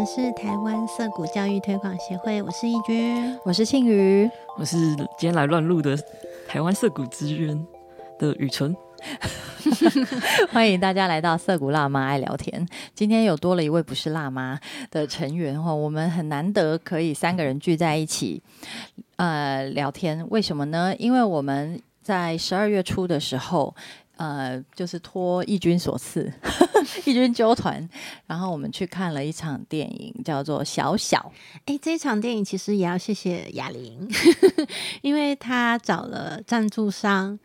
们是台湾色谷教育推广协会，我是义军，我是庆瑜，我是今天来乱录的台湾色谷资源的雨纯。欢迎大家来到涩谷辣妈爱聊天。今天有多了一位不是辣妈的成员哈，我们很难得可以三个人聚在一起，呃，聊天。为什么呢？因为我们在十二月初的时候，呃，就是托义军所赐，义军纠团，然后我们去看了一场电影，叫做《小小》。哎，这一场电影其实也要谢谢哑铃，因为他找了赞助商。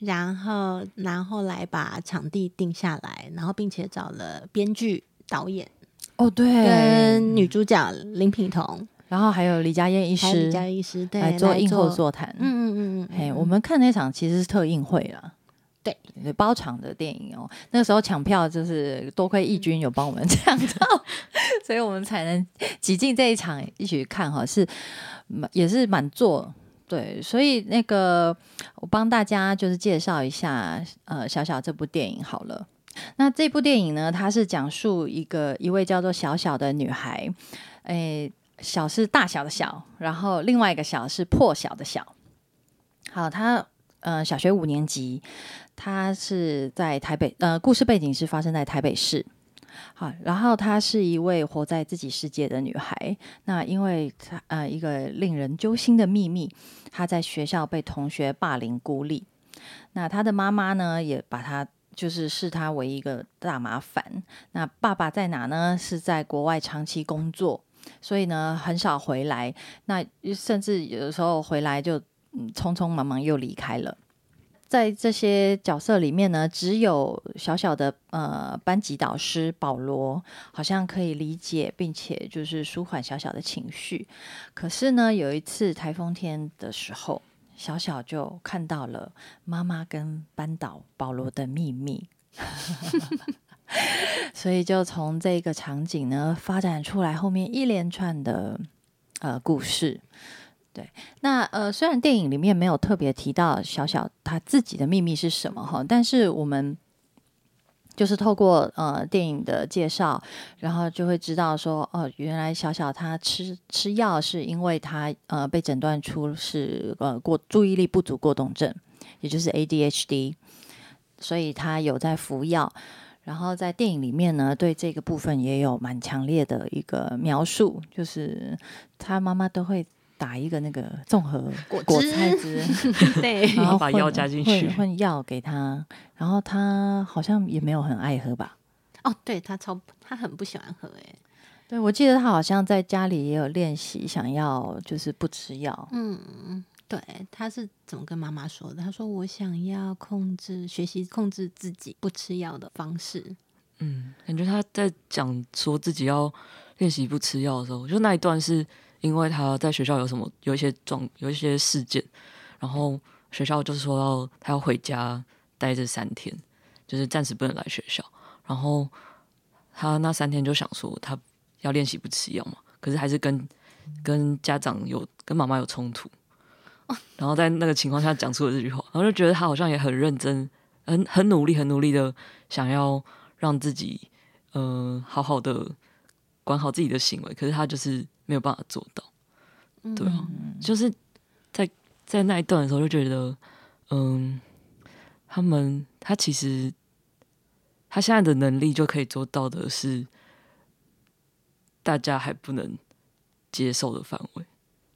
然后，然后来把场地定下来，然后并且找了编剧、导演，哦，对，跟女主角林品彤，然后还有李佳燕医师，李佳燕医师来做映后座谈。嗯嗯嗯嗯，哎，我们看那场其实是特映会了，对，包场的电影哦。那个时候抢票就是多亏义军有帮我们抢到，所以我们才能挤进这一场一起看哈，是也是满座。对，所以那个我帮大家就是介绍一下，呃，小小这部电影好了。那这部电影呢，它是讲述一个一位叫做小小的女孩，诶，小是大小的小，然后另外一个小是破晓的小。好，她呃小学五年级，她是在台北，呃，故事背景是发生在台北市。好，然后她是一位活在自己世界的女孩。那因为她呃一个令人揪心的秘密，她在学校被同学霸凌孤立。那她的妈妈呢，也把她就是视她为一个大麻烦。那爸爸在哪呢？是在国外长期工作，所以呢很少回来。那甚至有的时候回来就嗯匆匆忙忙又离开了。在这些角色里面呢，只有小小的呃班级导师保罗好像可以理解，并且就是舒缓小小的情绪。可是呢，有一次台风天的时候，小小就看到了妈妈跟班导保罗的秘密，所以就从这个场景呢发展出来后面一连串的呃故事。对，那呃，虽然电影里面没有特别提到小小他自己的秘密是什么哈，但是我们就是透过呃电影的介绍，然后就会知道说，哦，原来小小他吃吃药是因为他呃被诊断出是呃过注意力不足过动症，也就是 ADHD，所以他有在服药。然后在电影里面呢，对这个部分也有蛮强烈的一个描述，就是他妈妈都会。打一个那个综合果果菜汁，对，然后把药加进去，混药给他，然后他好像也没有很爱喝吧？哦，对他超他很不喜欢喝，哎，对我记得他好像在家里也有练习，想要就是不吃药。嗯，对，他是怎么跟妈妈说的？他说我想要控制学习控制自己不吃药的方式。嗯，感觉他在讲说自己要练习不吃药的时候，就那一段是。因为他在学校有什么有一些状有一些事件，然后学校就是说要他要回家待这三天，就是暂时不能来学校。然后他那三天就想说他要练习不吃药嘛，可是还是跟跟家长有跟妈妈有冲突。然后在那个情况下讲出了这句话，然后就觉得他好像也很认真，很很努力，很努力的想要让自己嗯好好的管好自己的行为，可是他就是。没有办法做到，对啊，就是在在那一段的时候就觉得，嗯，他们他其实他现在的能力就可以做到的是大家还不能接受的范围，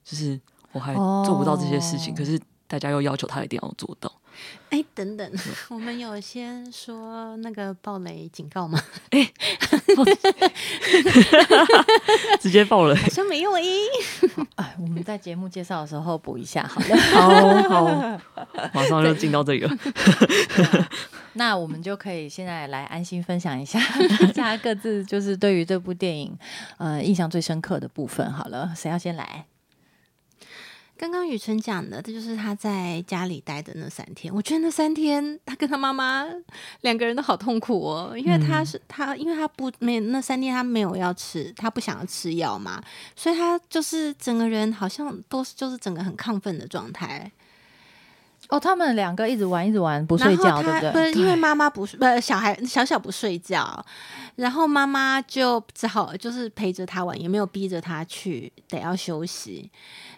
就是我还做不到这些事情，可是大家又要求他一定要做到。哎，等等，我们有先说那个暴雷警告吗？哎，直接爆雷，好像没有哎。哎，我们在节目介绍的时候补一下，好了，好好，马上就进到这个。那我们就可以现在来安心分享一下，大家各自就是对于这部电影呃印象最深刻的部分。好了，谁要先来？刚刚雨辰讲的，这就是他在家里待的那三天。我觉得那三天，他跟他妈妈两个人都好痛苦哦，因为他是他，因为他不没那三天他没有要吃，他不想要吃药嘛，所以他就是整个人好像都是就是整个很亢奋的状态。哦，他们两个一直玩，一直玩，不睡觉，对不对？不是因为妈妈不睡，不小孩小小不睡觉，然后妈妈就只好就是陪着他玩，也没有逼着他去，得要休息。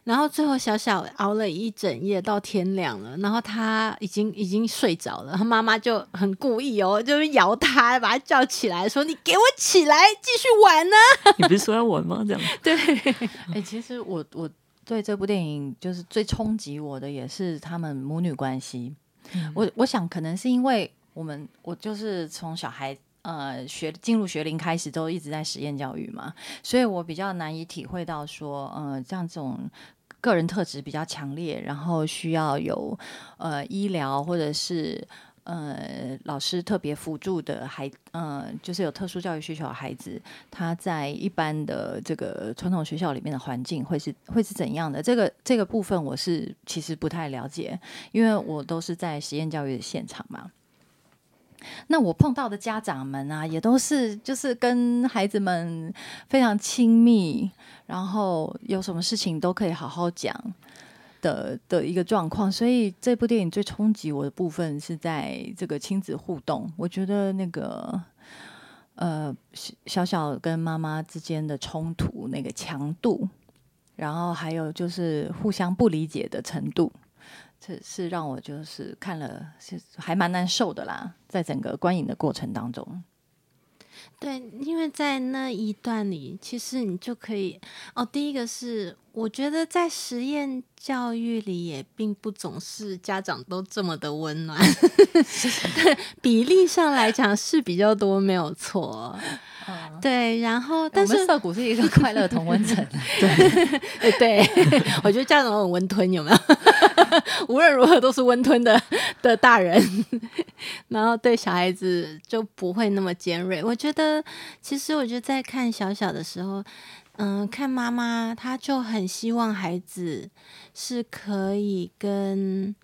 然后最后小小熬了一整夜到天亮了，然后他已经已经睡着了，他妈妈就很故意哦，就是摇他，把他叫起来，说：“你给我起来，继续玩呢。”你不是说要玩吗？这样 对。哎，其实我我对这部电影就是最冲击我的，也是他们母女关系。我我想可能是因为我们我就是从小孩呃学进入学龄开始都一直在实验教育嘛，所以我比较难以体会到说，呃，像这种个人特质比较强烈，然后需要有呃医疗或者是呃老师特别辅助的孩，呃，就是有特殊教育需求的孩子，他在一般的这个传统学校里面的环境会是会是怎样的？这个这个部分我是其实不太了解，因为我都是在实验教育的现场嘛。那我碰到的家长们啊，也都是就是跟孩子们非常亲密，然后有什么事情都可以好好讲的的一个状况。所以这部电影最冲击我的部分是在这个亲子互动。我觉得那个呃小小跟妈妈之间的冲突那个强度，然后还有就是互相不理解的程度。这是让我就是看了是还蛮难受的啦，在整个观影的过程当中。对，因为在那一段里，其实你就可以哦。第一个是，我觉得在实验教育里，也并不总是家长都这么的温暖。对，比例上来讲是比较多，没有错。对，然后但是涩谷是一个快乐同温层。对，对，我觉得家长很温吞，有没有？无论如何都是温吞的的大人，然后对小孩子就不会那么尖锐。我觉得，其实我觉得在看小小的时候，嗯，看妈妈，她就很希望孩子是可以跟。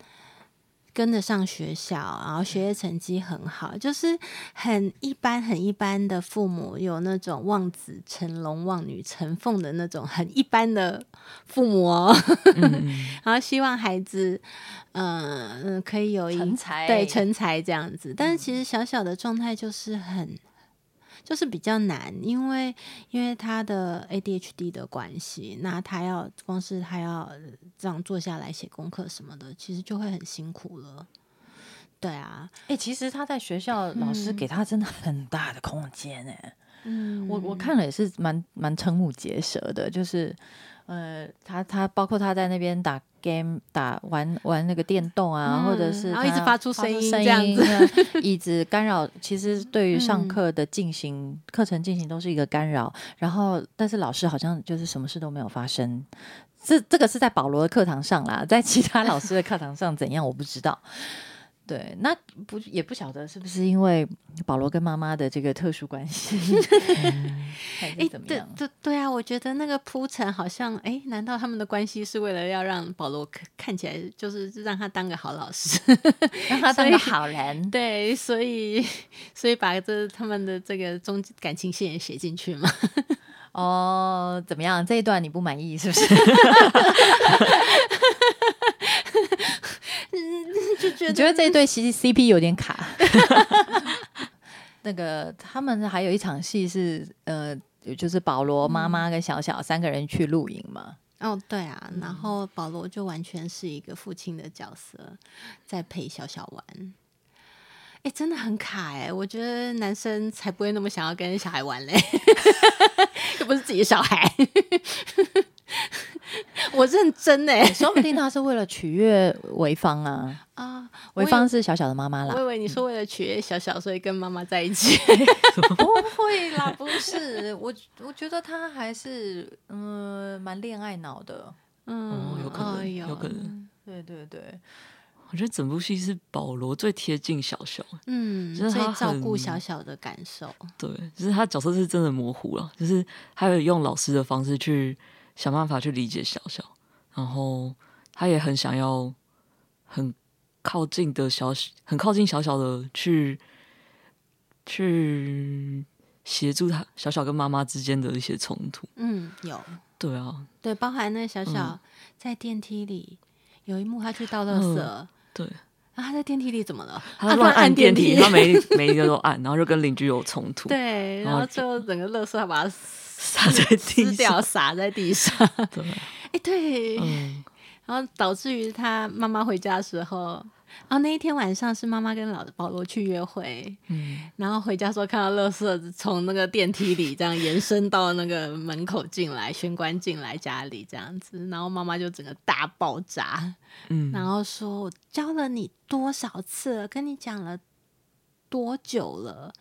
跟得上学校，然后学业成绩很好，就是很一般、很一般的父母，有那种望子成龙、望女成凤的那种很一般的父母哦。然后希望孩子，嗯嗯，可以有成才，对成才这样子。但是其实小小的状态就是很。就是比较难，因为因为他的 ADHD 的关系，那他要光是他要这样坐下来写功课什么的，其实就会很辛苦了。对啊，哎，其实他在学校老师给他真的很大的空间哎，嗯，我我看了也是蛮蛮瞠目结舌的，就是呃，他他包括他在那边打。game 打玩玩那个电动啊，或者是然后一直发出声音，声音 椅子干扰，其实对于上课的进行、课程进行都是一个干扰。然后，但是老师好像就是什么事都没有发生。这这个是在保罗的课堂上啦，在其他老师的课堂上怎样，我不知道。对，那不也不晓得是不是因为保罗跟妈妈的这个特殊关系，哎，怎么样？对对啊，我觉得那个铺陈好像，哎，难道他们的关系是为了要让保罗看看起来就是让他当个好老师，让他当个好人？对，所以所以把这他们的这个中感情线也写进去嘛？哦，怎么样？这一段你不满意是不是？就觉得这一对 C C P 有点卡。那个他们还有一场戏是呃，就是保罗妈妈跟小小三个人去露营嘛。哦，对啊，然后保罗就完全是一个父亲的角色，在陪小小玩。哎，真的很卡哎！我觉得男生才不会那么想要跟小孩玩嘞，又 不是自己的小孩。我认真哎，说不定他是为了取悦潍坊啊啊！潍坊是小小的妈妈啦。我以为你说为了取悦小小，所以跟妈妈在一起。不会啦，不是我，我觉得他还是嗯蛮恋爱脑的，嗯，有可能，有可能，对对对。我觉得整部戏是保罗最贴近小小，嗯，就是他照顾小小的感受。对，就是他角色是真的模糊了，就是他有用老师的方式去。想办法去理解小小，然后他也很想要很靠近的小很靠近小小的去去协助他小小跟妈妈之间的一些冲突。嗯，有。对啊，对，包含那小小在电梯里有一幕，他去倒垃圾，对，啊，他在电梯里怎么了？他乱按电梯，他每每一个都按，然后就跟邻居有冲突，对，然后然后最后整个垃圾他把它撒在地掉，上，撒在地上。对，哎，对，嗯，然后导致于他妈妈回家的时候，然后那一天晚上是妈妈跟老保罗去约会，嗯，然后回家时候看到垃圾从那个电梯里这样延伸到那个门口进来，玄关进来家里这样子，然后妈妈就整个大爆炸，嗯，然后说：“我教了你多少次了，跟你讲了多久了，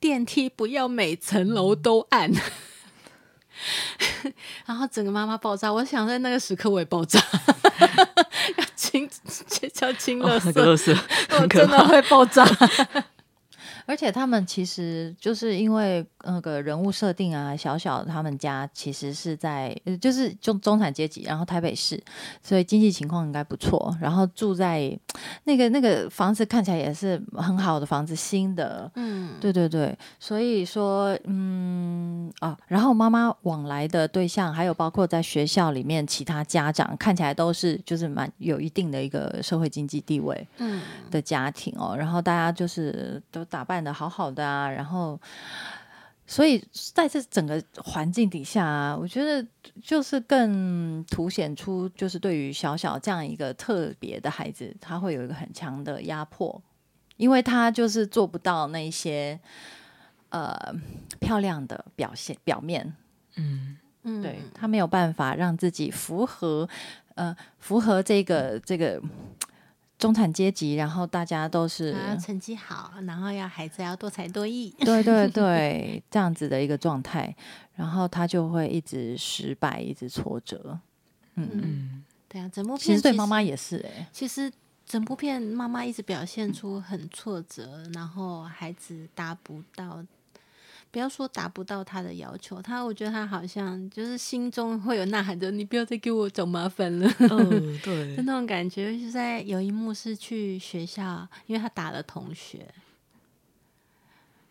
电梯不要每层楼都按。”然后整个妈妈爆炸，我想在那个时刻我也爆炸，要清要清乐色，我真的，会爆炸。而且他们其实就是因为那个人物设定啊，小小他们家其实是在呃就是中中产阶级，然后台北市，所以经济情况应该不错。然后住在那个那个房子看起来也是很好的房子，新的，嗯，对对对。所以说，嗯啊，然后妈妈往来的对象，还有包括在学校里面其他家长，看起来都是就是蛮有一定的一个社会经济地位。嗯，的家庭哦，然后大家就是都打扮的好好的啊，然后所以在这整个环境底下啊，我觉得就是更凸显出就是对于小小这样一个特别的孩子，他会有一个很强的压迫，因为他就是做不到那些呃漂亮的表现表面，嗯，嗯对他没有办法让自己符合呃符合这个这个中产阶级，然后大家都是啊成绩好，然后要孩子要多才多艺。对对 对这样子的一个状态，然后他就会一直失败，一直挫折。嗯，嗯，对啊，整部片其实对妈妈也是哎、其实整部片妈妈一直表现出很挫折，然后孩子达不到，不要说达不到他的要求，他我觉得他好像就是心中会有呐喊着：“你不要再给我找麻烦了。”嗯，对就，那种感觉，就是在有一幕是去学校，因为他打了同学，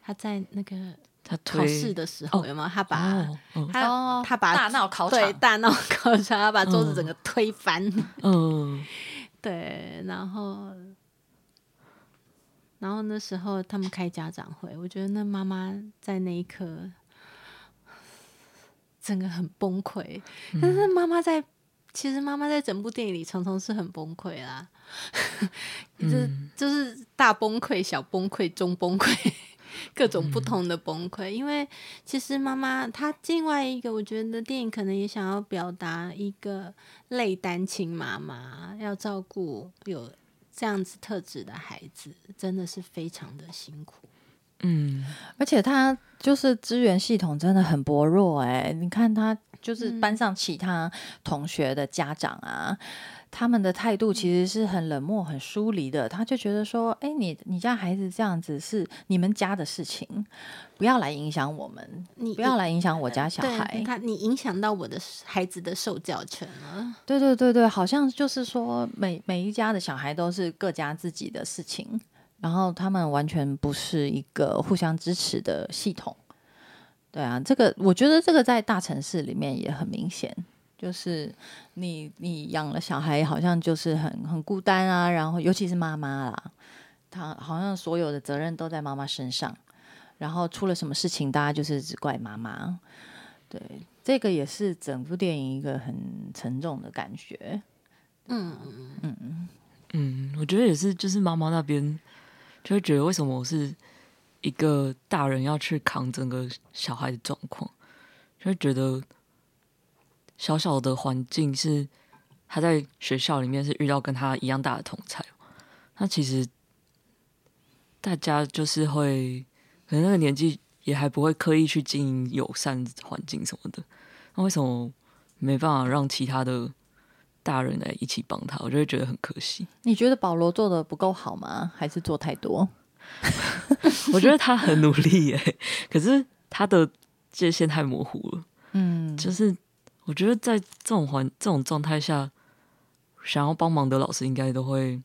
他在那个他考试的时候、哦有没有？他把、他、哦他把大闹考场对大闹考场，他把桌子整个推翻。嗯，对，然后，然后那时候他们开家长会，我觉得那妈妈在那一刻整个很崩溃。但是妈妈在，其实妈妈在整部电影里常常是很崩溃啦，就是、就是大崩溃、小崩溃、中崩溃。各种不同的崩溃，因为其实妈妈她另外一个，我觉得电影可能也想要表达一个类单亲妈妈要照顾有这样子特质的孩子，真的是非常的辛苦。嗯，而且他就是资源系统真的很薄弱哎、你看他就是班上其他同学的家长啊。他们的态度其实是很冷漠、很疏离的。他就觉得说：“哎，你你家孩子这样子是你们家的事情，不要来影响我们，你不要来影响我家小对孩。”他你影响到我的孩子的受教权了。对对对对，好像就是说每每一家的小孩都是各家自己的事情，然后他们完全不是一个互相支持的系统。对啊，这个我觉得这个在大城市里面也很明显，就是你你养了小孩，好像就是很很孤单啊，然后尤其是妈妈啦，她好像所有的责任都在妈妈身上，然后出了什么事情，大家就是只怪妈妈。对，这个也是整部电影一个很沉重的感觉。嗯，嗯嗯嗯，我觉得也是，就是妈妈那边就会觉得，为什么我是一个大人要去扛整个小孩的状况，就会觉得小小的环境是他在学校里面是遇到跟他一样大的同才，那其实大家就是会可能那个年纪也还不会刻意去经营友善环境什么的，那为什么没办法让其他的大人来一起帮他？我就会觉得很可惜。你觉得保罗做的不够好吗？还是做太多？我觉得他很努力耶，可是他的界限太模糊了。嗯，就是我觉得在这种环这种状态下，想要帮忙的老师应该都会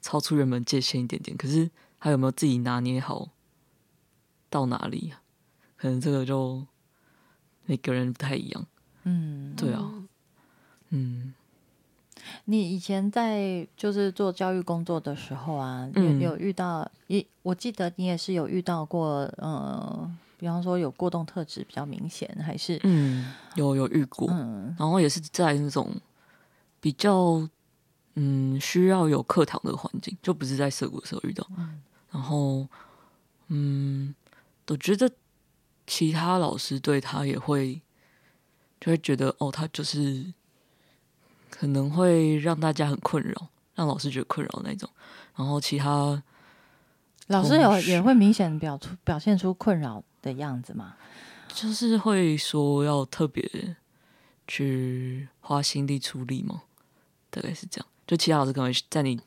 超出原本界限一点点。可是他有没有自己拿捏好到哪里啊？可能这个就每个人不太一样。嗯，对啊，嗯你以前在就是做教育工作的时候啊，有嗯。有遇到一，我记得你也是有遇到过，呃，比方说有过动特质比较明显，还是？嗯，有有遇过，嗯。然后也是在那种比较嗯需要有课堂的环境，就不是在社谷的时候遇到。然后嗯，我觉得其他老师对他也会就会觉得哦，他就是可能会让大家很困扰，让老师觉得困扰那种。然后其他老师有也会明显表出表现出困扰的样子吗？就是会说要特别去花心力处理吗？大概是这样。就其他老师可能在你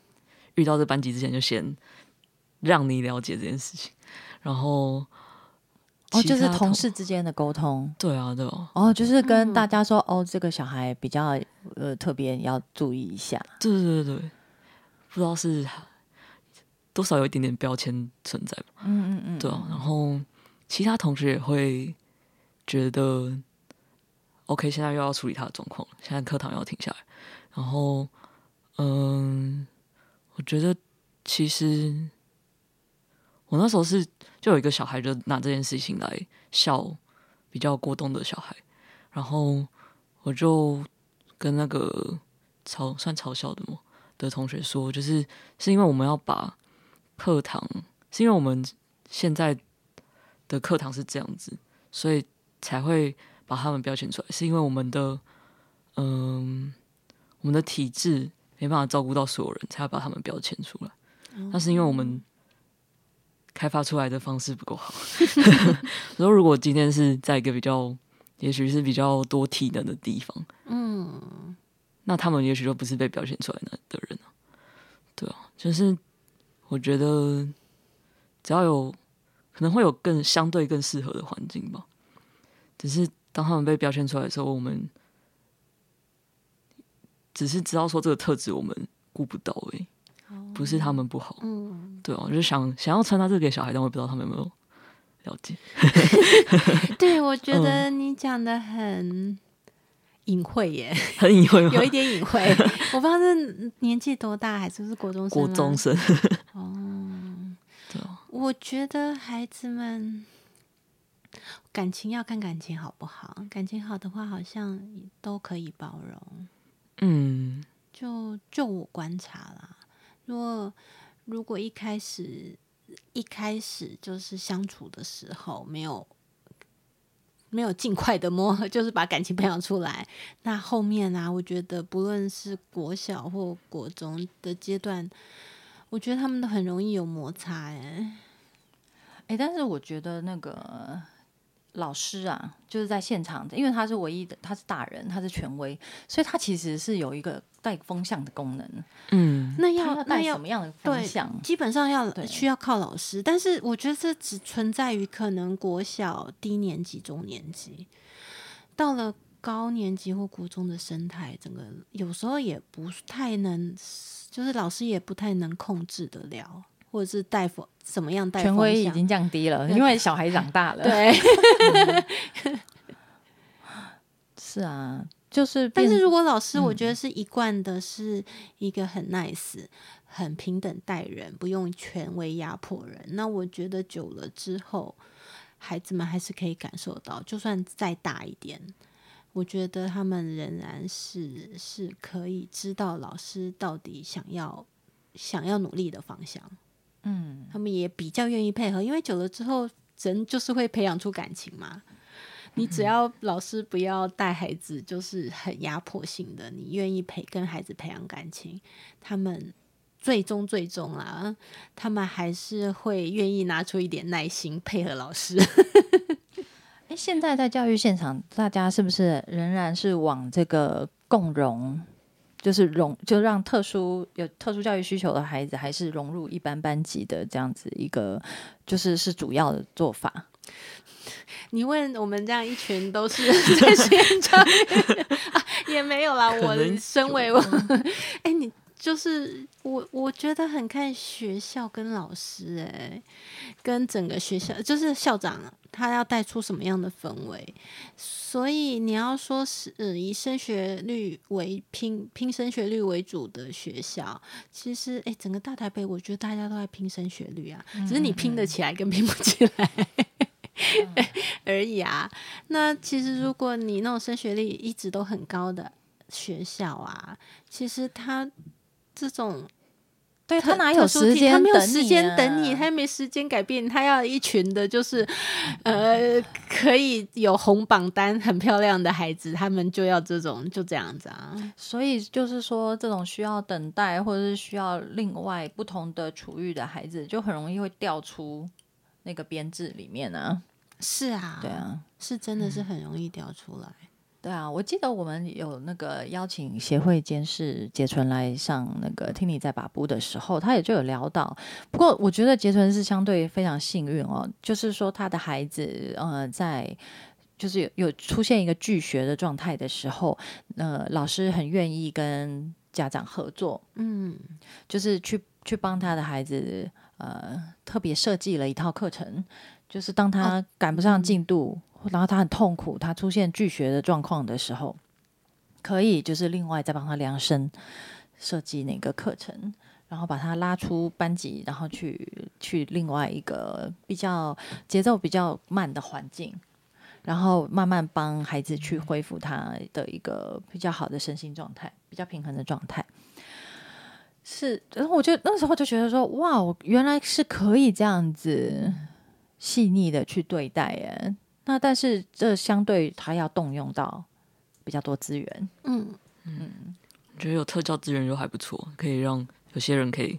遇到这班级之前，就先让你了解这件事情，然后哦，就是同事之间的沟通。对啊，对啊，哦，就是跟嗯大家说，哦，这个小孩比较呃特别，要注意一下。对对对对，不知道是多少有一点点标签存在吧。嗯嗯嗯，对啊，然后其他同学也会觉得，OK，现在又要处理他的状况了，现在课堂要停下来。然后，嗯，我觉得其实我那时候是就有一个小孩就拿这件事情来笑比较过动的小孩，然后我就跟那个嘲算嘲笑的嘛的同学说，就是是因为我们要把课堂，是因为我们现在的课堂是这样子，所以才会把他们标签出来，是因为我们的嗯、我们的体制没办法照顾到所有人，才要把他们标签出来。那是因为我们开发出来的方式不够好。然 后如果今天是在一个比较，也许是比较多体能的地方，嗯，那他们也许就不是被表现出来的的人啊。对啊，就是我觉得只要有可能会有更相对更适合的环境吧。只是当他们被表现出来的时候，我们只是知道说这个特质我们顾不到而已，不是他们不好。嗯，对啊，我就想想要传达这个给小孩，但我也不知道他们有没有了解。对，我觉得你讲的很隐晦耶，很隐晦？有一点隐晦。我不知道是年纪多大，还是不是国中生？国中生，哦，对啊，我觉得孩子们感情要看感情好不好，感情好的话，好像都可以包容。嗯就就我观察啦，如果如果一开始一开始就是相处的时候没有没有尽快的磨，就是把感情培养出来，那后面啊，我觉得不论是国小或国中的阶段，我觉得他们都很容易有摩擦、哎，哎、但是我觉得那个老师啊，就是在现场，因为他是唯一的，他是大人，他是权威，所以他其实是有一个带风向的功能。嗯那要那要什么样的方对向？基本上要需要靠老师，但是我觉得这只存在于可能国小低年级、中年级，到了高年级或国中的生态，整个有时候也不太能，就是老师也不太能控制得了，或者是带风怎么样带权威已经降低了，因为小孩长大了。对，是啊，就是。但是如果老师我嗯觉得是一贯的是一个很 nice、很平等待人，不用权威压迫人，那我觉得久了之后，孩子们还是可以感受到，就算再大一点，我觉得他们仍然是是可以知道老师到底想要想要努力的方向，嗯，他们也比较愿意配合，因为久了之后，人就是会培养出感情嘛。你只要老师不要带孩子，就是很压迫性的，你愿意培跟孩子培养感情，他们最终最终啦，他们还是会愿意拿出一点耐心配合老师。哎，现在在教育现场，大家是不是仍然是往这个共融，就是融，就让特殊有特殊教育需求的孩子，还是融入一般班级的这样子一个，就是是主要的做法？你问我们这样一群都是在实验教育、啊，也没有啦。我身为我，哎、你就是我我觉得很看学校跟老师哎、跟整个学校，就是校长他要带出什么样的氛围。所以你要说是呃以升学率为拼拼升学率为主的学校，其实哎、整个大台北我觉得大家都在拼升学率啊，只是你拼得起来跟拼不起来。而已啊。那其实如果你那种升学率一直都很高的学校啊，其实他这种对他哪有时间他没有时间等你，啊他没时间改变，他要一群的，就是呃，可以有红榜单很漂亮的孩子，他们就要这种就这样子啊。所以就是说，这种需要等待或者是需要另外不同的处遇的孩子，就很容易会掉出那个编制里面啊。是啊，对，啊，是真的是很容易掉出来。对啊，我记得我们有那个邀请协会监事杰纯来上那个听你在把布的时候，他也就有聊到。不过我觉得杰纯是相对非常幸运哦，就是说他的孩子呃在。就是有有出现一个拒学的状态的时候，呃，老师很愿意跟家长合作，嗯，就是去去帮他的孩子，呃，特别设计了一套课程，就是当他赶不上进度，然后他很痛苦，他出现拒学的状况的时候，可以就是另外再帮他量身设计那个课程，然后把他拉出班级，然后去去另外一个比较节奏比较慢的环境。然后慢慢帮孩子去恢复他的一个比较好的身心状态，比较平衡的状态。是，然后我就那时候就觉得说，哇，我原来是可以这样子细腻的去对待耶。那但是这相对他要动用到比较多资源，嗯嗯，觉得有特教资源就还不错，可以让有些人可以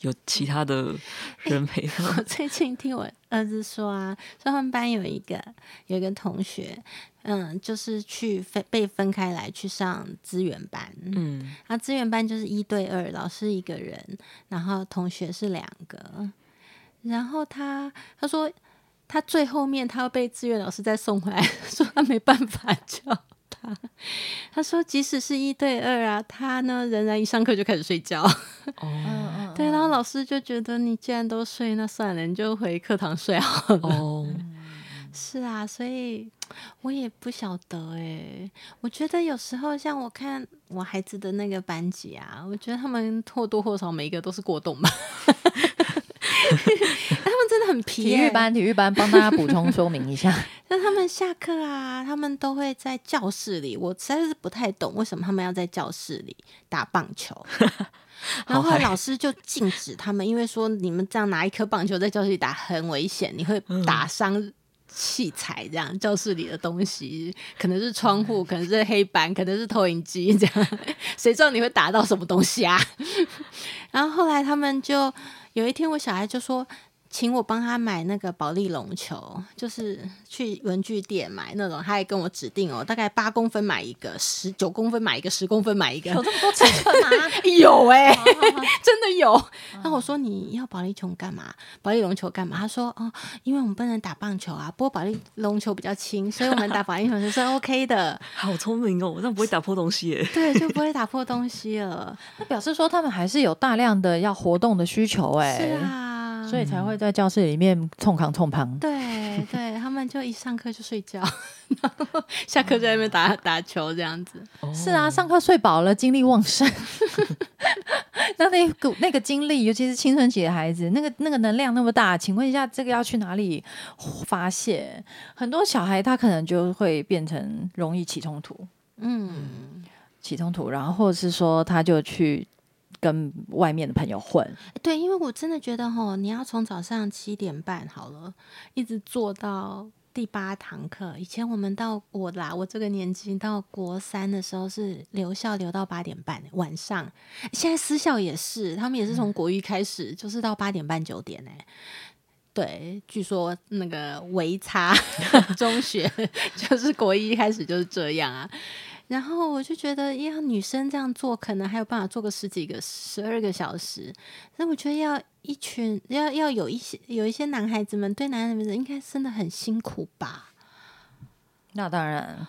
有其他的人陪他。我最近听我儿子说啊，说他们班有一个有一个同学，嗯，就是去分被分开来去上资源班，嗯，啊资源班就是一对二，老师一个人，然后同学是两个。然后他他说他最后面他要被志愿老师再送回来，说他没办法教他。他说即使是一对二啊，他呢仍然一上课就开始睡觉。哦，嗯对，然后老师就觉得你既然都睡，那算了，你就回课堂睡好了。哦，是啊，所以我也不晓得哎、我觉得有时候像我看我孩子的那个班级啊，我觉得他们或多或少每一个都是过动吧。他们真的很皮、欸，体育班，体育班帮大家补充说明一下，那他们下课啊，他们都会在教室里。我实在是不太懂为什么他们要在教室里打棒球，然后老师就禁止他们，因为说你们这样拿一颗棒球在教室里打很危险，你会打伤。器材这样，教室里的东西可能是窗户，可能是黑板，可能是投影机，这样谁知道你会打到什么东西啊？然后后来他们就有一天，我小孩就说，请我帮他买那个保利龙球，就是去文具店买那种，他还跟我指定哦，大概八公分买一个，十九公分买一个，十公分买一个，有这么多尺寸吗？有哎、真的有。然后我说你要保利球干嘛？保利龙球干嘛？他说哦，因为我们不能打棒球啊，不过保利龙球比较轻，所以我们打保利龙球 是 OK 的，好聪明哦，这样不会打破东西耶。对，就不会打破东西了。那表示说他们还是有大量的要活动的需求哎、是啊，所以才会在教室里面冲扛冲旁。对对，他们就一上课就睡觉，然后下课在那边打打球这样子。是啊，上课睡饱了，精力旺盛。那那股那个精力，尤其是青春期的孩子，那个那个能量那么大，请问一下，这个要去哪里发泄？很多小孩他可能就会变成容易起冲突，嗯，起冲突，然后或者是说他就去跟外面的朋友混，对，因为我真的觉得吼，你要从早上七点半好了，一直做到第八堂课。以前我们到我啦，我这个年纪到国三的时候是留校留到八点半晚上，现在私校也是，他们也是从国一开始，就是到八点半九点哎、对，据说那个维差 中学 就是国一开始就是这样啊。然后我就觉得，要女生这样做，可能还有办法做个十几个、十二个小时。那我觉得要一群，要要有一些有一些男孩子们对男孩子应该真的很辛苦吧？那当然，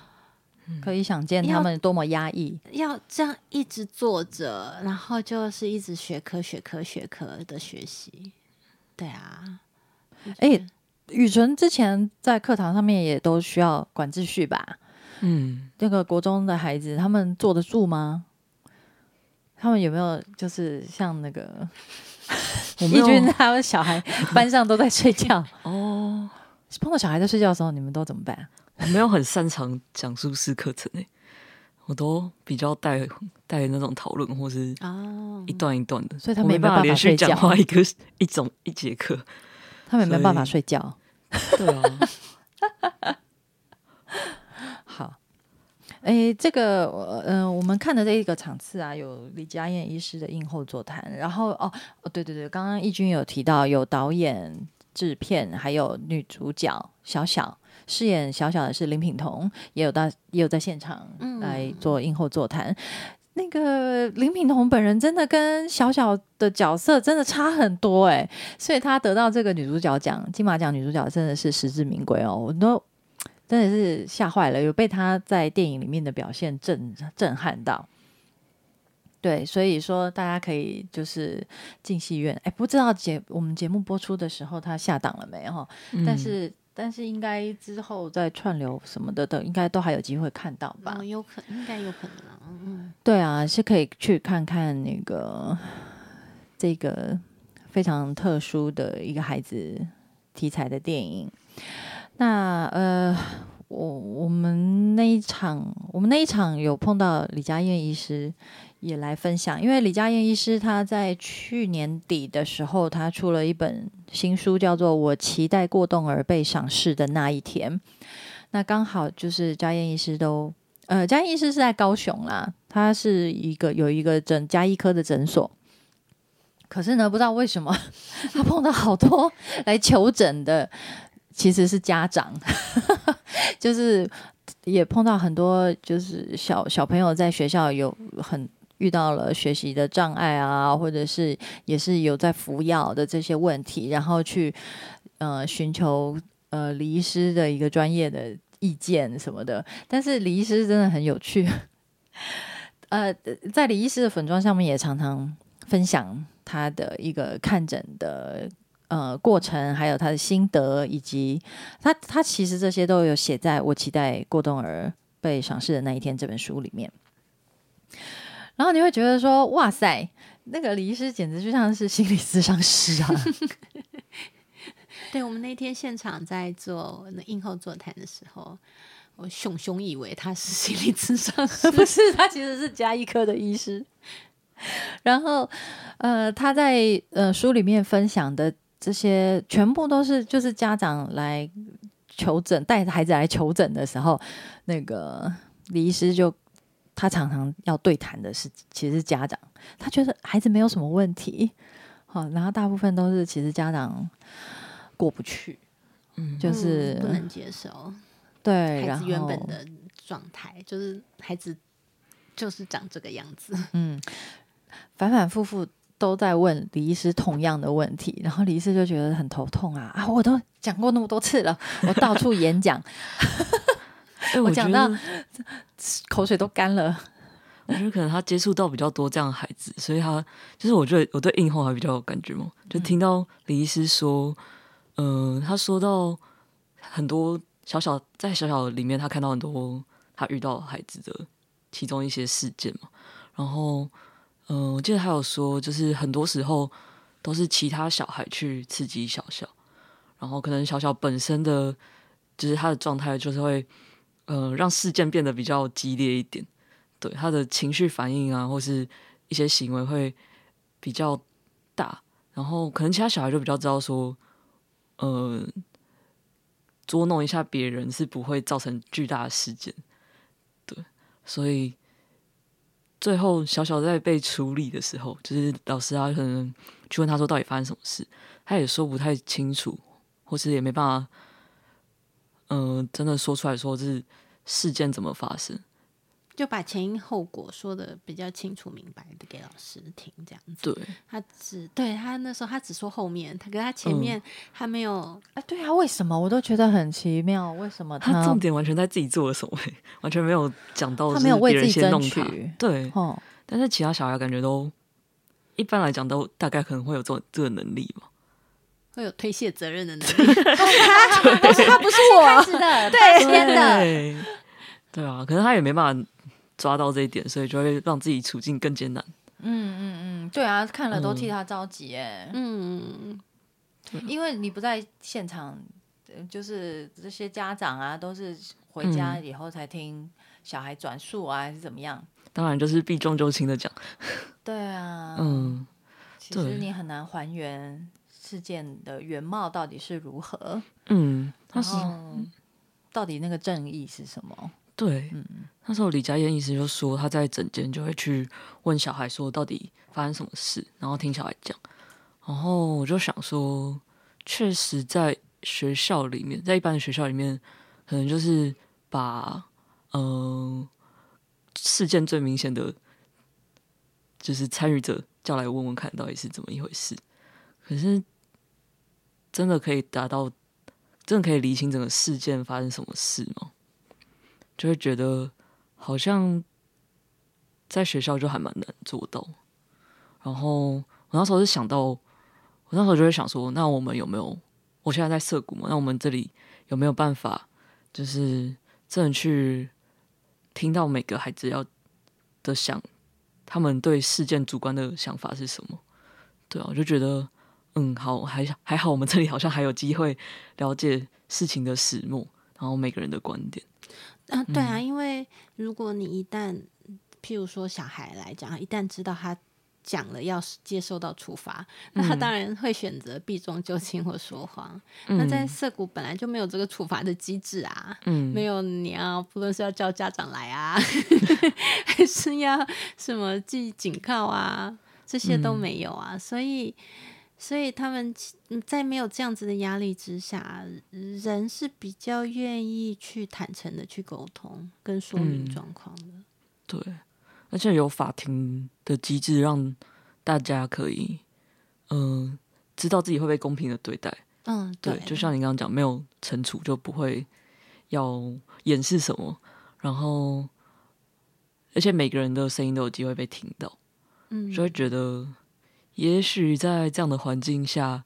可以想见他们多么压抑。要这样一直坐着，然后就是一直学科、学科、学科的学习。对啊，哎、雨纯之前在课堂上面也都需要管秩序吧？嗯，那个国中的孩子，他们坐得住吗？他们有没有就是像那个义我没有军他们小孩班上都在睡觉，哦，碰到小孩在睡觉的时候，你们都怎么办？我没有很擅长讲述式课程诶，我都比较带带那种讨论或是哦一，段一段的，所以他没办法连续讲话一个一种一节课。他们没办法睡觉。对啊，好，诶，这个嗯、呃我们看的这一个场次啊，有李佳燕医师的映后座谈，然后哦哦，对对对，刚刚义军有提到有导演、制片，还有女主角小小饰演小小的是林品彤，也有到也有在现场嗯来做映后座谈。那个林品彤本人真的跟小小的角色真的差很多哎、所以她得到这个女主角奖金马奖女主角真的是实至名归哦，我都真的是吓坏了，有被他在电影里面的表现震震撼到。对，所以说大家可以就是进戏院，哎，不知道节我们节目播出的时候他下档了没哈？但嗯是但是应该之后在串流什么的都，应该都还有机会看到吧？嗯，有可应该有可能啊，嗯对啊，是可以去看看那个这个非常特殊的一个孩子题材的电影。那呃，我我们那一场，我们那一场有碰到李佳燕医师也来分享，因为李佳燕医师他在去年底的时候，他出了一本新书，叫做《我期待过动而被赏识的那一天》。那刚好就是佳燕医师都呃，佳燕医师是在高雄啦，他是一个有一个诊加医科的诊所。可是呢，不知道为什么 他碰到好多来求诊的，其实是家长，就是也碰到很多就是小小朋友在学校有很遇到了学习的障碍啊，或者是也是有在服药的这些问题，然后去呃寻求呃李医师的一个专业的意见什么的。但是李医师真的很有趣，呃，在李医师的粉妆上面也常常分享他的一个看诊的呃过程，还有他的心得，以及他他其实这些都有写在我期待过冬儿被赏识的那一天这本书里面。然后你会觉得说，哇塞，那个李医师简直就像是心理咨商师啊！对，我们那天现场在做那映后座谈的时候，我熊熊以为他是心理咨商师，不是，他其实是加医科的医师。然后，呃，他在呃书里面分享的这些，全部都是就是家长来求诊，带着孩子来求诊的时候，那个李医师就他常常要对谈的是，其实是家长，他觉得孩子没有什么问题，好，然后大部分都是其实家长过不去，嗯，就是、嗯不能接受。对，孩子原本的状态，就是孩子就是长这个样子。嗯，反反复复都在问李医师同样的问题，然后李医师就觉得很头痛啊啊！我都讲过那么多次了，我到处演讲，哎，我觉讲到 口水都干了。我觉得可能他接触到比较多这样的孩子，所以他就是我觉得我对硬后还比较有感觉嘛。就听到李医师说，嗯、他说到很多小小在小小里面，他看到很多他遇到孩子的其中一些事件嘛。然后，嗯、我记得他有说，就是很多时候都是其他小孩去刺激小小，然后可能小小本身的就是他的状态就是会，呃，让事件变得比较激烈一点。对他的情绪反应啊，或是一些行为会比较大，然后可能其他小孩就比较知道说，呃，捉弄一下别人是不会造成巨大的事件，对，所以最后小小在被处理的时候，就是老师啊可能去问他说到底发生什么事，他也说不太清楚，或是也没办法，嗯、真的说出来说是事件怎么发生。就把前因后果说的比较清楚明白的给老师听，这样子。对，他只对他那时候他只说后面，他跟他前面他没有。哎，对啊，为什么我都觉得很奇妙？为什么他重点完全在自己做了什么？完全没有讲到他没有为自己争取。对，哦，但是其他小孩感觉都一般来讲都大概可能会有这这个能力嘛。会有推卸责任的能力，他不是他不是我的，对天的，对啊，可是他也没办法抓到这一点，所以就会让自己处境更艰难。嗯嗯嗯，对啊，看了都替他着急哎，嗯，因为你不在现场，就是这些家长啊，都是回家以后才听小孩转述啊，还是怎么样？当然就是避重就轻的讲。对啊，嗯，其实你很难还原。事件的原貌到底是如何？嗯，然后到底那个正义是什么？对，嗯，那时候李佳燕医师就说他在诊间就会去问小孩说到底发生什么事，然后听小孩讲。然后我就想说，确实在学校里面，在一般的学校里面，可能就是把嗯事件最明显的就是参与者叫来问问看到底是怎么一回事，可是。真的可以达到，真的可以理清整个事件发生什么事吗？就会觉得好像在学校就还蛮难做到。然后我那时候是想到，我那时候就会想说，那我们有没有？我现在在涩谷嘛，那我们这里有没有办法，就是真的去听到每个孩子要的想，他们对事件主观的想法是什么？对啊，我就觉得。嗯，好，还还好，我们这里好像还有机会了解事情的始末，然后每个人的观点。啊，对啊，因为如果你一旦，譬如说小孩来讲，一旦知道他讲了要接受到处罚，那他当然会选择避重就轻或说谎。那在涩谷本来就没有这个处罚的机制啊，嗯，没有你要不论是要叫家长来啊，还是要什么记警告啊，这些都没有啊，所以。所以他们在没有这样子的压力之下，人是比较愿意去坦诚的去沟通跟说明状况的。对，而且有法庭的机制，让大家可以嗯知道自己会被公平的对待。嗯，对，就像你刚刚讲，没有惩处就不会要掩饰什么，然后而且每个人的声音都有机会被听到。嗯，就会觉得。也许在这样的环境下，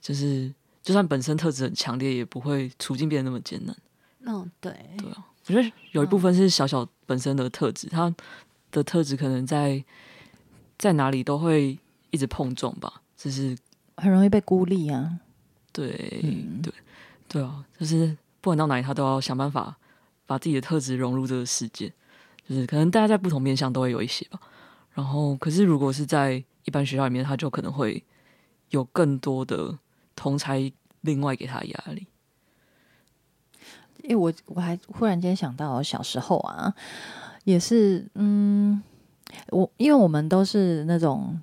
就是就算本身特质很强烈，也不会处境变得那么艰难。嗯，对，对啊，我觉得有一部分是小小本身的特质，他的特质可能在在哪里都会一直碰撞吧，就是很容易被孤立啊。对，对，对啊，就是不管到哪里，他都要想办法把自己的特质融入这个世界。就是可能大家在不同面向都会有一些吧。然后，可是如果是在一般学校里面，他就可能会有更多的同才另外给他压力。因为我我还忽然间想到小时候啊，也是嗯，我因为我们都是那种。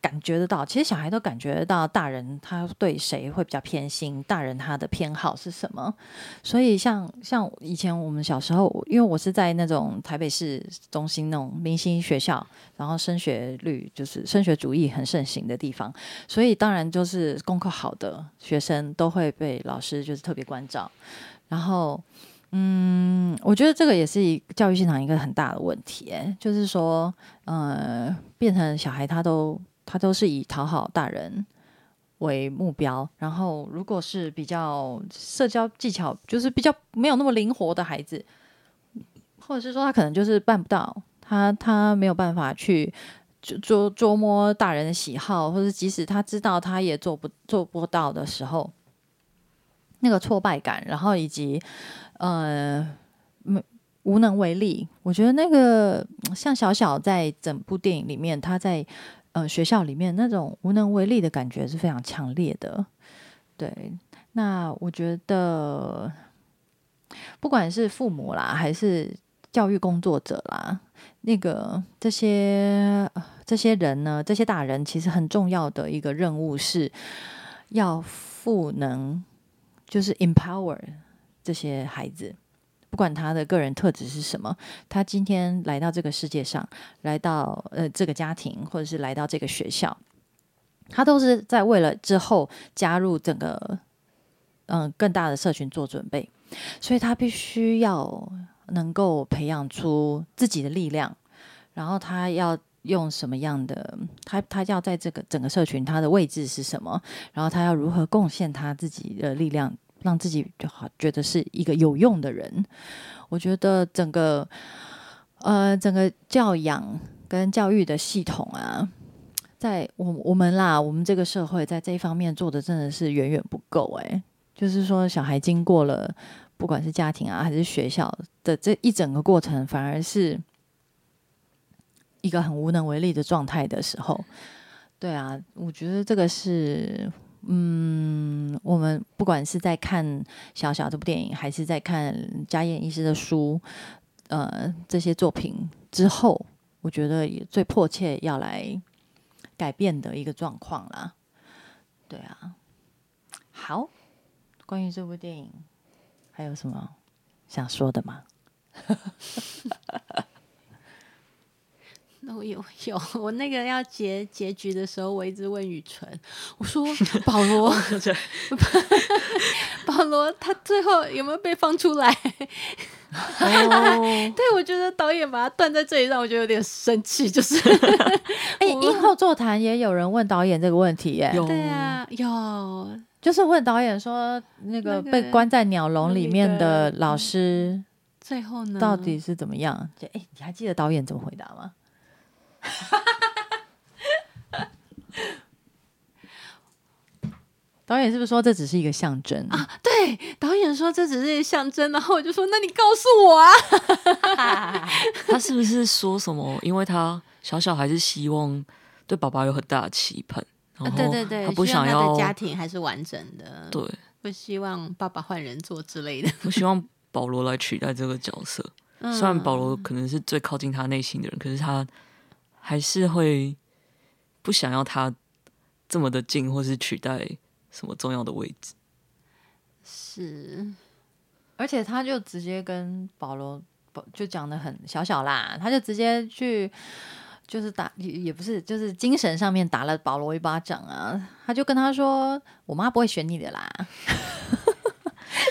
感觉得到，其实小孩都感觉得到，大人他对谁会比较偏心，大人他的偏好是什么。所以像像以前我们小时候，因为我是在那种台北市中心那种明星学校，然后升学率就是升学主义很盛行的地方，所以当然就是功课好的学生都会被老师就是特别关照。然后，嗯，我觉得这个也是教育现场一个很大的问题，就是说，呃，变成小孩他都。他都是以讨好大人为目标，然后如果是比较社交技巧就是比较没有那么灵活的孩子，或者是说他可能就是办不到，他他没有办法去捉捉摸大人的喜好，或者即使他知道他也做不做不到的时候，那个挫败感，然后以及呃没无能为力，我觉得那个像小小在整部电影里面他在。呃，学校里面那种无能为力的感觉是非常强烈的。对，那我觉得，不管是父母啦，还是教育工作者啦，那个这些这些人呢，这些大人其实很重要的一个任务是要赋能，就是 empower 这些孩子，不管他的个人特质是什么，他今天来到这个世界上，来到呃这个家庭，或者是来到这个学校，他都是在为了之后加入整个嗯更大的社群做准备，所以他必须要能够培养出自己的力量，然后他要。用什么样的他他要在这个整个社群他的位置是什么？然后他要如何贡献他自己的力量，让自己就好觉得是一个有用的人？我觉得整个呃整个教养跟教育的系统啊，在我我们啦，我们这个社会在这一方面做的真的是远远不够诶，就是说，小孩经过了不管是家庭啊还是学校的这一整个过程，反而是。一个很无能为力的状态的时候，对啊，我觉得这个是，嗯，我们不管是在看《小小》这部电影，还是在看家燕医师的书，呃，这些作品之后，我觉得也最迫切要来改变的一个状况啦。对啊，好，关于这部电影，还有什么想说的吗？我有 有，我那个要结结局的时候，我一直问雨纯，我说保罗，保罗他最后有没有被放出来？对，我觉得导演把他断在这里，让我觉得有点生气。就是，哎，映后座谈也有人问导演这个问题，耶，对啊，有，就是问导演说，那个被关在鸟笼里面的老师，最后呢，到底是怎么样？哎，你还记得导演怎么回答吗？导演是不是说这只是一个象征啊？对，导演说这只是一个象征，然后我就说：“那你告诉我啊。”他是不是说什么？因为他小小还是希望对爸爸有很大的期盼，然后对对对，他不想要家庭还是完整的，对，不希望爸爸换人做之类的，不希望保罗来取代这个角色。虽然保罗可能是最靠近他内心的人，可是他。还是会不想要他这么的近，或是取代什么重要的位置。是，而且他就直接跟保罗就讲的很小小啦，他就直接去就是打也也不是，就是精神上面打了保罗一巴掌啊。他就跟他说：“我妈不会选你的啦。”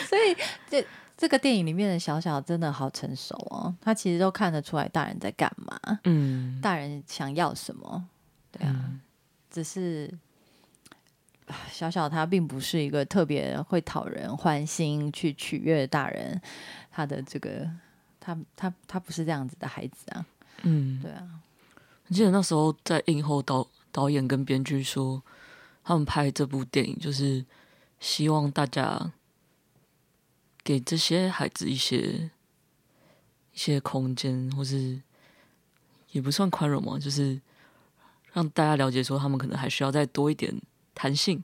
所以这。这个电影里面的小小真的好成熟哦，他其实都看得出来大人在干嘛，嗯，大人想要什么，对啊，只是小小他并不是一个特别会讨人欢心去取悦大人，他的这个他他他不是这样子的孩子啊，嗯，对啊，我记得那时候在映后导导演跟编剧说，他们拍这部电影就是希望大家。给这些孩子一些一些空间，或是也不算宽容嘛，就是让大家了解说，他们可能还需要再多一点弹性，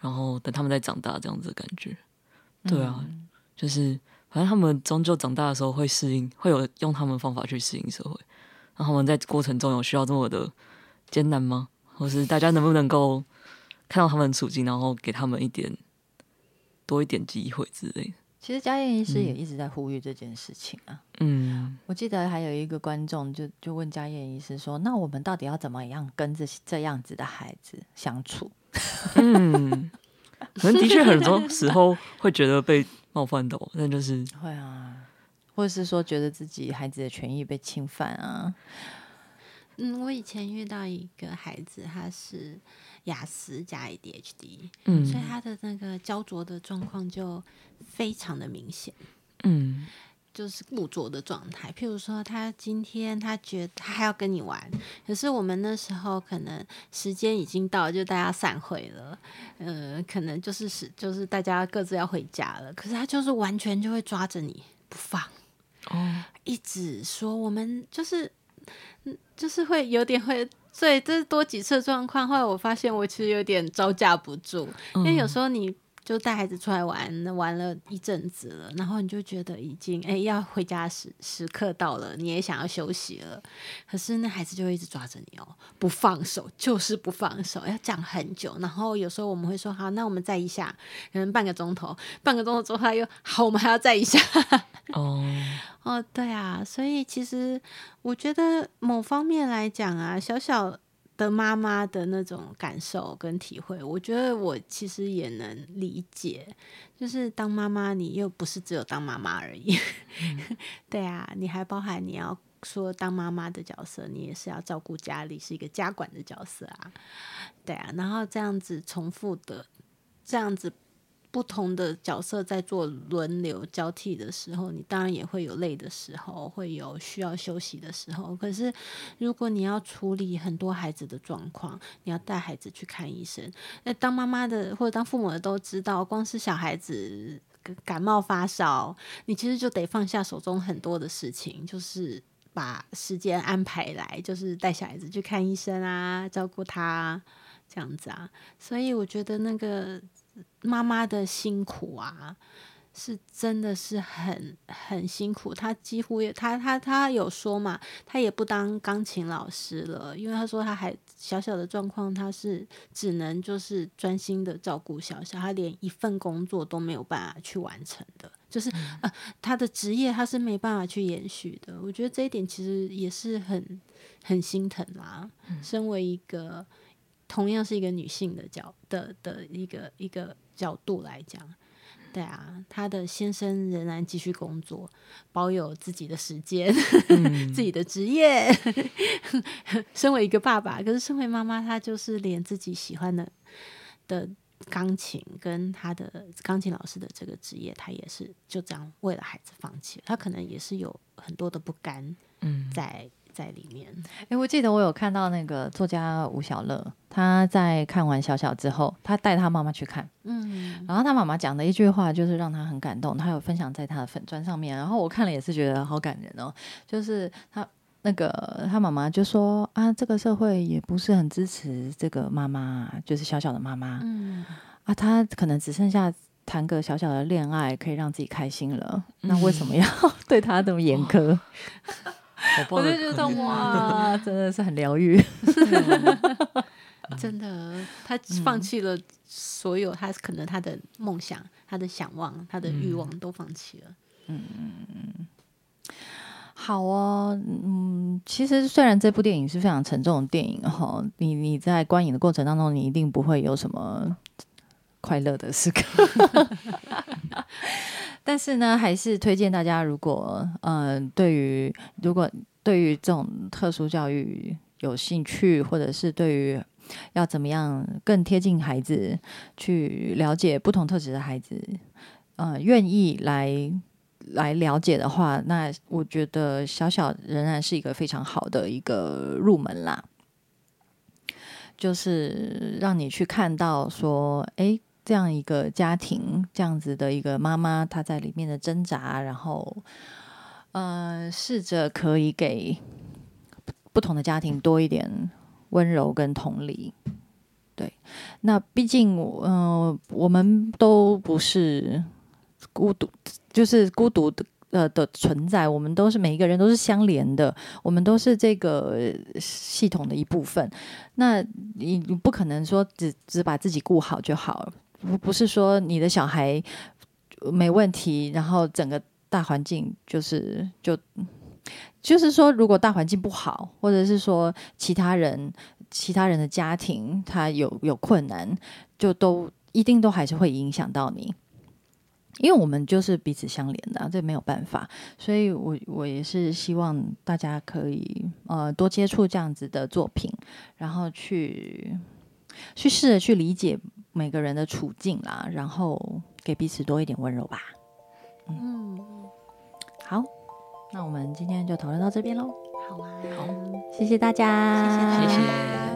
然后等他们再长大这样子的感觉。对啊，就是反正他们终究长大的时候会适应，会有用他们方法去适应社会。那他们在过程中有需要这么的艰难吗？或是大家能不能够看到他们的处境，然后给他们一点多一点机会之类的？其实嘉燕医师也一直在呼吁这件事情啊。嗯，我记得还有一个观众就就问嘉燕医师说：“那我们到底要怎么样跟这这样子的孩子相处？” 嗯，可能的确很多时候会觉得被冒犯到，但就是 会啊，或者是说觉得自己孩子的权益被侵犯啊。嗯，我以前遇到一个孩子，他是。雅思加 ADHD，嗯，所以他的那个焦灼的状况就非常的明显，嗯，就是固着的状态。譬如说，他今天他觉得他还要跟你玩，可是我们那时候可能时间已经到，就大家散会了，呃，可能就是是就是大家各自要回家了，可是他就是完全就会抓着你不放，哦，一直说我们就是，嗯，就是会有点会。所以这是多几次状况，后来我发现我其实有点招架不住，因为有时候你就带孩子出来玩，玩了一阵子了，然后你就觉得已经哎要回家时时刻到了，你也想要休息了，可是那孩子就会一直抓着你哦，不放手，就是不放手，要讲很久。然后有时候我们会说好，那我们再一下，可能半个钟头，半个钟头之后他又好，我们还要再一下。哦，哦，对啊，所以其实我觉得某方面来讲啊，小小。的妈妈的那种感受跟体会，我觉得我其实也能理解。就是当妈妈，你又不是只有当妈妈而已，对啊，你还包含你要说当妈妈的角色，你也是要照顾家里，是一个家管的角色啊，对啊，然后这样子重复的，这样子。不同的角色在做轮流交替的时候，你当然也会有累的时候，会有需要休息的时候。可是，如果你要处理很多孩子的状况，你要带孩子去看医生，那当妈妈的或者当父母的都知道，光是小孩子感冒发烧，你其实就得放下手中很多的事情，就是把时间安排来，就是带小孩子去看医生啊，照顾他这样子啊。所以，我觉得那个。妈妈的辛苦啊，是真的是很很辛苦。她几乎也，她她她有说嘛，她也不当钢琴老师了，因为她说她还小小的状况，她是只能就是专心的照顾小小，她连一份工作都没有办法去完成的，就是呃，她的职业她是没办法去延续的。我觉得这一点其实也是很很心疼啦。身为一个。同样是一个女性的角的的一个一个角度来讲，对啊，她的先生仍然继续工作，保有自己的时间，自己的职业。身为一个爸爸，可是身为妈妈，她就是连自己喜欢的的钢琴跟她的钢琴老师的这个职业，她也是就这样为了孩子放弃了。她可能也是有很多的不甘，嗯，在。在里面，哎，我记得我有看到那个作家吴小乐，他在看完小小之后，他带他妈妈去看，嗯，然后他妈妈讲的一句话就是让他很感动，他有分享在他的粉砖上面，然后我看了也是觉得好感人哦，就是他那个他妈妈就说啊，这个社会也不是很支持这个妈妈，就是小小的妈妈，嗯，啊，他可能只剩下谈个小小的恋爱可以让自己开心了，那为什么要 对他这么严苛？我就觉得哇，真的是很疗愈，真的，他放弃了所有，他可能他的梦想、他的想望、他的欲望都放弃了。嗯嗯嗯，好哦，嗯，其实虽然这部电影是非常沉重的电影哈，你你在观影的过程当中，你一定不会有什么快乐的时刻。但是呢，还是推荐大家，如果嗯，对于如果对于这种特殊教育有兴趣，或者是对于要怎么样更贴近孩子，去了解不同特质的孩子，呃，愿意来来了解的话，那我觉得小小仍然是一个非常好的一个入门啦，就是让你去看到说，哎。这样一个家庭，这样子的一个妈妈，她在里面的挣扎，然后，呃，试着可以给不同的家庭多一点温柔跟同理。对，那毕竟，嗯，我们都不是孤独，就是孤独的呃的存在，我们都是每一个人都是相连的，我们都是这个系统的一部分。那你你不可能说只只把自己顾好就好了。不不是说你的小孩没问题，然后整个大环境就是就就是说，如果大环境不好，或者是说其他人其他人的家庭他有有困难，就都一定都还是会影响到你，因为我们就是彼此相连的，这没有办法。所以我我也是希望大家可以呃多接触这样子的作品，然后去去试着去理解。每个人的处境啦，然后给彼此多一点温柔吧。嗯，好，那我们今天就讨论到这边喽。好啊，好，谢谢大家，谢谢。